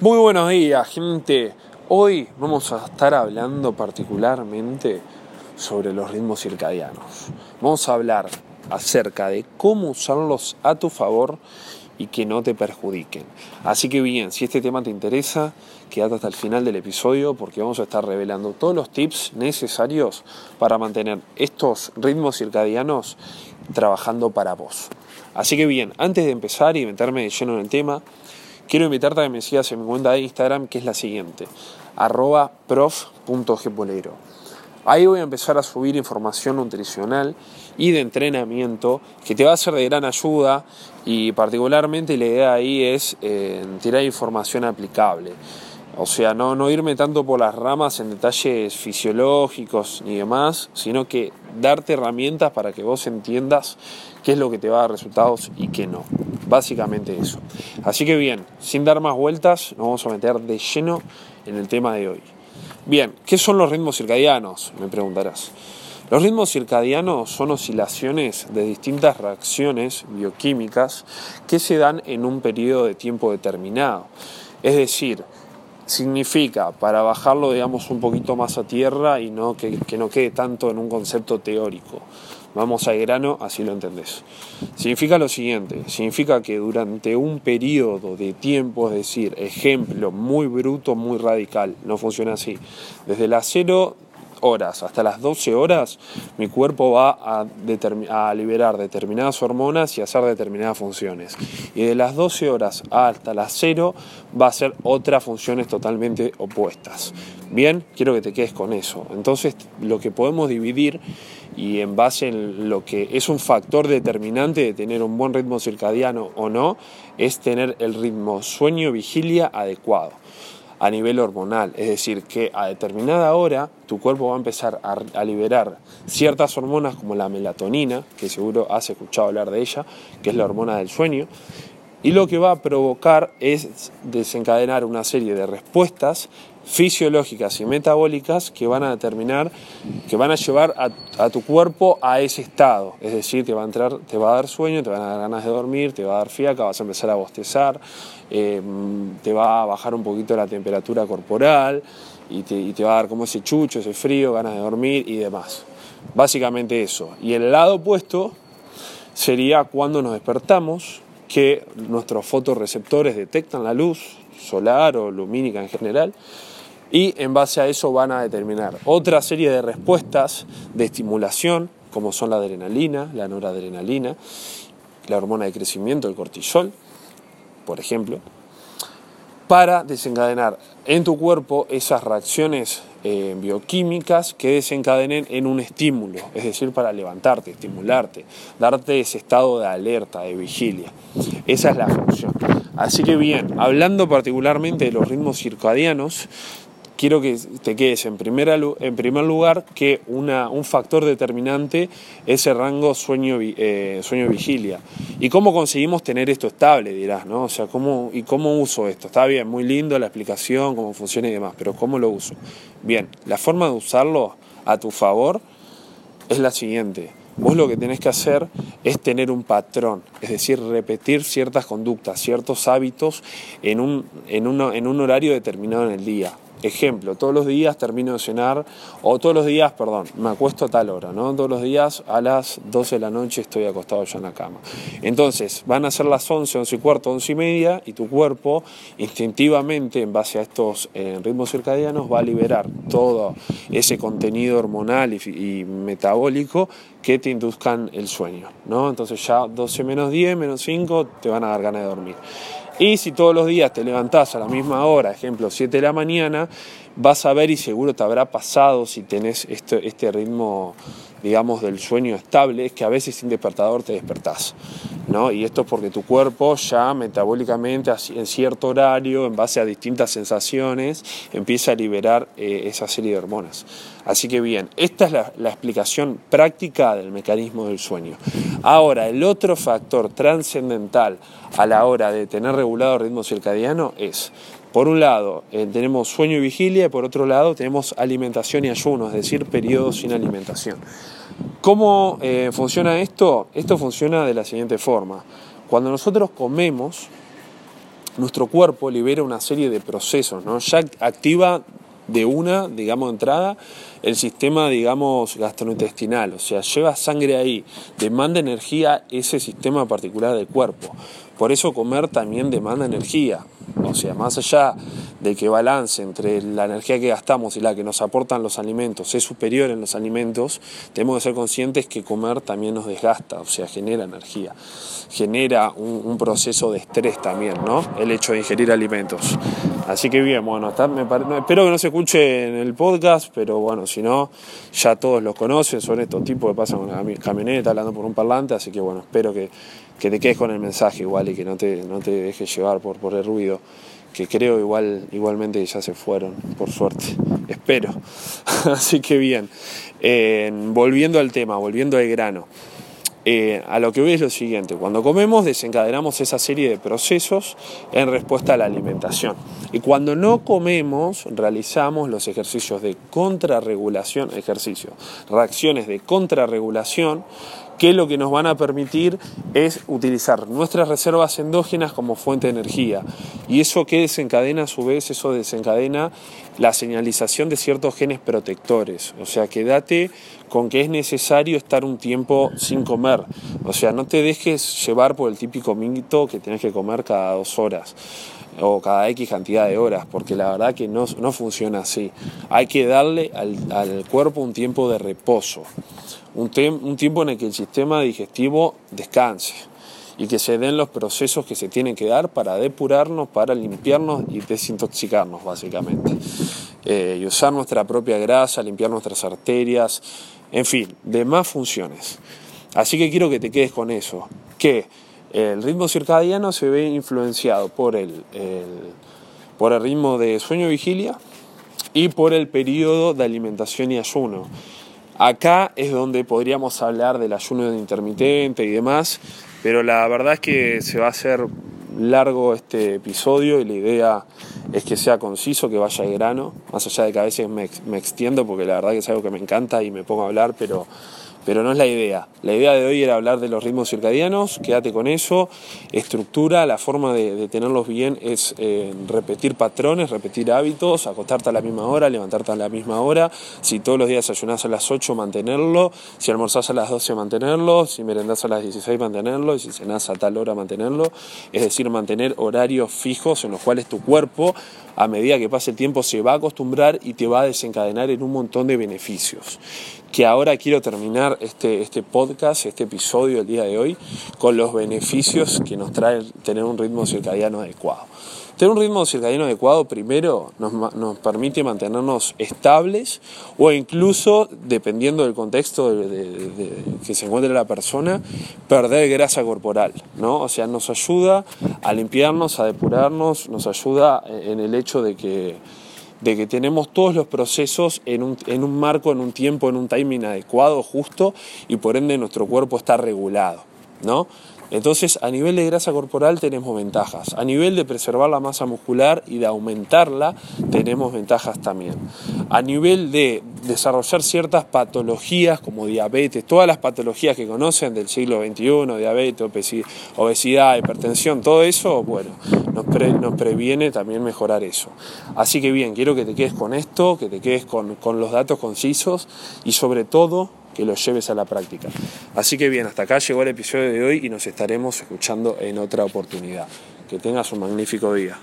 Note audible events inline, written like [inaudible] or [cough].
Muy buenos días, gente. Hoy vamos a estar hablando particularmente sobre los ritmos circadianos. Vamos a hablar acerca de cómo usarlos a tu favor y que no te perjudiquen. Así que bien, si este tema te interesa, quédate hasta el final del episodio porque vamos a estar revelando todos los tips necesarios para mantener estos ritmos circadianos trabajando para vos. Así que bien, antes de empezar y meterme de lleno en el tema, quiero invitarte a que me sigas en mi cuenta de Instagram que es la siguiente, arroba prof.gpolero. Ahí voy a empezar a subir información nutricional y de entrenamiento que te va a ser de gran ayuda y particularmente la idea ahí es eh, tirar información aplicable. O sea, no, no irme tanto por las ramas en detalles fisiológicos ni demás, sino que darte herramientas para que vos entiendas qué es lo que te va a dar resultados y qué no. Básicamente eso. Así que bien, sin dar más vueltas, nos vamos a meter de lleno en el tema de hoy. Bien, ¿qué son los ritmos circadianos? Me preguntarás. Los ritmos circadianos son oscilaciones de distintas reacciones bioquímicas que se dan en un periodo de tiempo determinado. Es decir, significa, para bajarlo digamos un poquito más a tierra y no que, no quede tanto en un concepto teórico. Vamos al grano, así lo entendés. Significa lo siguiente, significa que durante un periodo de tiempo, es decir, ejemplo muy bruto, muy radical, no funciona así. Desde las 0 horas hasta las 12 horas, mi cuerpo va a, liberar determinadas hormonas y hacer determinadas funciones. Y de las 12 horas hasta las 0 va a ser otras funciones totalmente opuestas. Bien, quiero que te quedes con eso. Entonces, lo que podemos dividir y en base en lo que es un factor determinante de tener un buen ritmo circadiano o no, es tener el ritmo sueño-vigilia adecuado a nivel hormonal. Es decir, que a determinada hora tu cuerpo va a empezar a, liberar ciertas hormonas como la melatonina, que seguro has escuchado hablar de ella, que es la hormona del sueño, y lo que va a provocar es desencadenar una serie de respuestas fisiológicas y metabólicas que van a determinar, que van a llevar a, tu cuerpo a ese estado. Es decir, te va a entrar, te va a dar sueño, te van a dar ganas de dormir, te va a dar fiaca, vas a empezar a bostezar, eh, te va a bajar un poquito la temperatura corporal y te, y te va a dar como ese chucho, ese frío, ganas de dormir y demás. Básicamente eso. Y el lado opuesto sería cuando nos despertamos, que nuestros fotorreceptores detectan la luz solar o lumínica en general y en base a eso van a determinar otra serie de respuestas de estimulación, como son la adrenalina, la noradrenalina, la hormona de crecimiento, el cortisol, por ejemplo, para desencadenar en tu cuerpo esas reacciones eh, bioquímicas que desencadenen en un estímulo, es decir, para levantarte, estimularte, darte ese estado de alerta, de vigilia. Esa es la función. Así que bien, hablando particularmente de los ritmos circadianos, quiero que te quedes en, en primer lugar que un factor determinante es el rango sueño-vigilia. Sueño ¿Y cómo conseguimos tener esto estable? Dirás, ¿no? O sea, ¿cómo, ¿y cómo uso esto? Está bien, muy lindo la explicación, cómo funciona y demás, pero ¿cómo lo uso? Bien, la forma de usarlo a tu favor es la siguiente. Vos lo que tenés que hacer es tener un patrón, es decir, repetir ciertas conductas, ciertos hábitos en un, en en un horario determinado en el día. Ejemplo, todos los días termino de cenar, o todos los días, perdón, me acuesto a tal hora, ¿no? Todos los días a las 12 de la noche estoy acostado ya en la cama. Entonces, van a ser las 11, 11 y cuarto, 11 y media, y tu cuerpo instintivamente, en base a estos eh, ritmos circadianos, va a liberar todo ese contenido hormonal y, metabólico que te induzcan el sueño, ¿no? Entonces ya 12 menos 10, menos 5, te van a dar ganas de dormir. Y si todos los días te levantás a la misma hora, ejemplo 7 de la mañana, vas a ver y seguro te habrá pasado si tenés este, este ritmo, digamos, del sueño estable, es que a veces sin despertador te despertás. ¿no? Y esto es porque tu cuerpo ya metabólicamente en cierto horario, en base a distintas sensaciones, empieza a liberar eh, esa serie de hormonas. Así que bien, esta es la, la explicación práctica del mecanismo del sueño. Ahora, el otro factor trascendental a la hora de tener regulado el ritmo circadiano es por un lado, eh, tenemos sueño y vigilia y por otro lado tenemos alimentación y ayuno, es decir, periodos sin alimentación. ¿Cómo eh, funciona esto? Esto funciona de la siguiente forma. Cuando nosotros comemos, nuestro cuerpo libera una serie de procesos, ¿no? Ya activa de una, digamos, entrada, el sistema, digamos, gastrointestinal, o sea, lleva sangre ahí, demanda energía ese sistema particular del cuerpo. Por eso comer también demanda energía. O sea, más allá de que balance entre la energía que gastamos y la que nos aportan los alimentos es superior en los alimentos, tenemos que ser conscientes que comer también nos desgasta, o sea, genera energía, genera un, proceso de estrés también, ¿no? El hecho de ingerir alimentos. Así que bien, bueno, espero que no se escuche en el podcast, pero bueno, si no, ya todos los conocen, son estos tipos que pasan con camioneta hablando por un parlante, así que bueno, espero que que te quedes con el mensaje igual y que no te, no te dejes llevar por, por el ruido, que creo igual, igualmente ya se fueron, por suerte, [laughs] espero. [laughs] Así que bien, volviendo al tema, volviendo al grano. Eh, a lo que voy es lo siguiente, cuando comemos desencadenamos esa serie de procesos en respuesta a la alimentación. Y cuando no comemos realizamos los ejercicios de contrarregulación, ejercicios, reacciones de contrarregulación que lo que nos van a permitir es utilizar nuestras reservas endógenas como fuente de energía. Y eso que desencadena a su vez, eso desencadena la señalización de ciertos genes protectores. O sea, quédate con que es necesario estar un tiempo sin comer. O sea, no te dejes llevar por el típico mito que tienes que comer cada dos horas o cada X cantidad de horas, porque la verdad que no, funciona así. Hay que darle al, al cuerpo un tiempo de reposo un, tiempo en el que el sistema digestivo descanse y que se den los procesos que se tienen que dar para depurarnos, para limpiarnos y desintoxicarnos básicamente. Eh, y usar nuestra propia grasa, limpiar nuestras arterias, en fin, demás funciones. Así que quiero que te quedes con eso, que el ritmo circadiano se ve influenciado por el, por el ritmo de sueño-vigilia y por el periodo de alimentación y ayuno. Acá es donde podríamos hablar del ayuno intermitente y demás, pero la verdad es que se va a hacer largo este episodio y la idea es que sea conciso, que vaya al grano, más allá de que a veces me, me extiendo porque la verdad que es algo que me encanta y me pongo a hablar, pero pero no es la idea. La idea de hoy era hablar de los ritmos circadianos, quédate con eso, estructura, la forma de, tenerlos bien es eh, repetir patrones, repetir hábitos, acostarte a la misma hora, levantarte a la misma hora, si todos los días ayunás a las 8, mantenerlo, si almorzás a las 12, mantenerlo, si merendás a las 16, mantenerlo, y si cenás a tal hora, mantenerlo, es decir, mantener horarios fijos en los cuales tu cuerpo a medida que pase el tiempo se va a acostumbrar y te va a desencadenar en un montón de beneficios. Que ahora quiero terminar este, este podcast, este episodio del día de hoy, con los beneficios que nos trae tener un ritmo circadiano adecuado. Tener un ritmo circadiano adecuado primero nos, permite mantenernos estables o incluso, dependiendo del contexto de, que se encuentre la persona, perder grasa corporal. ¿no? O sea, nos ayuda a limpiarnos, a depurarnos, nos ayuda en el hecho de que, de que tenemos todos los procesos en un, en un marco, en un tiempo, en un timing adecuado, justo, y por ende nuestro cuerpo está regulado. ¿no? Entonces, a nivel de grasa corporal tenemos ventajas. A nivel de preservar la masa muscular y de aumentarla, tenemos ventajas también. A nivel de desarrollar ciertas patologías como diabetes, todas las patologías que conocen del siglo XXI, diabetes, obesidad, hipertensión, todo eso, bueno, nos, previene también mejorar eso. Así que bien, quiero que te quedes con esto, que te quedes con, con los datos concisos y sobre todo que lo lleves a la práctica. Así que bien, hasta acá llegó el episodio de hoy y nos estaremos escuchando en otra oportunidad. Que tengas un magnífico día.